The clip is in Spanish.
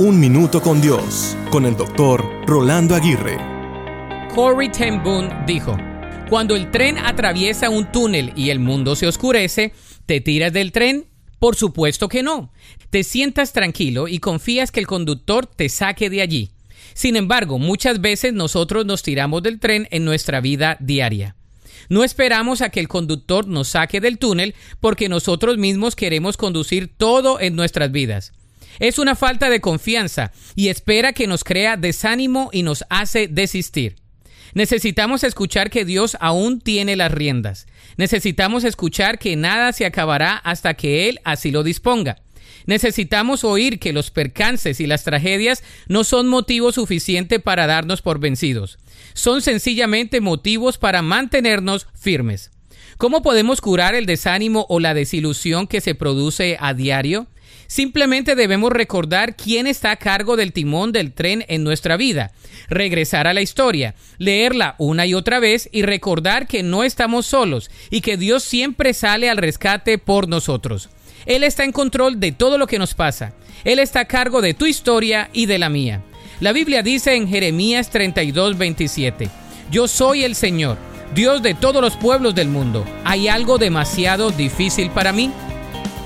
Un Minuto con Dios, con el doctor Rolando Aguirre. Corey ten dijo, cuando el tren atraviesa un túnel y el mundo se oscurece, ¿te tiras del tren? Por supuesto que no. Te sientas tranquilo y confías que el conductor te saque de allí. Sin embargo, muchas veces nosotros nos tiramos del tren en nuestra vida diaria. No esperamos a que el conductor nos saque del túnel porque nosotros mismos queremos conducir todo en nuestras vidas. Es una falta de confianza y espera que nos crea desánimo y nos hace desistir. Necesitamos escuchar que Dios aún tiene las riendas. Necesitamos escuchar que nada se acabará hasta que Él así lo disponga. Necesitamos oír que los percances y las tragedias no son motivo suficiente para darnos por vencidos. Son sencillamente motivos para mantenernos firmes. ¿Cómo podemos curar el desánimo o la desilusión que se produce a diario? Simplemente debemos recordar quién está a cargo del timón del tren en nuestra vida, regresar a la historia, leerla una y otra vez y recordar que no estamos solos y que Dios siempre sale al rescate por nosotros. Él está en control de todo lo que nos pasa. Él está a cargo de tu historia y de la mía. La Biblia dice en Jeremías 32, 27, Yo soy el Señor, Dios de todos los pueblos del mundo. ¿Hay algo demasiado difícil para mí?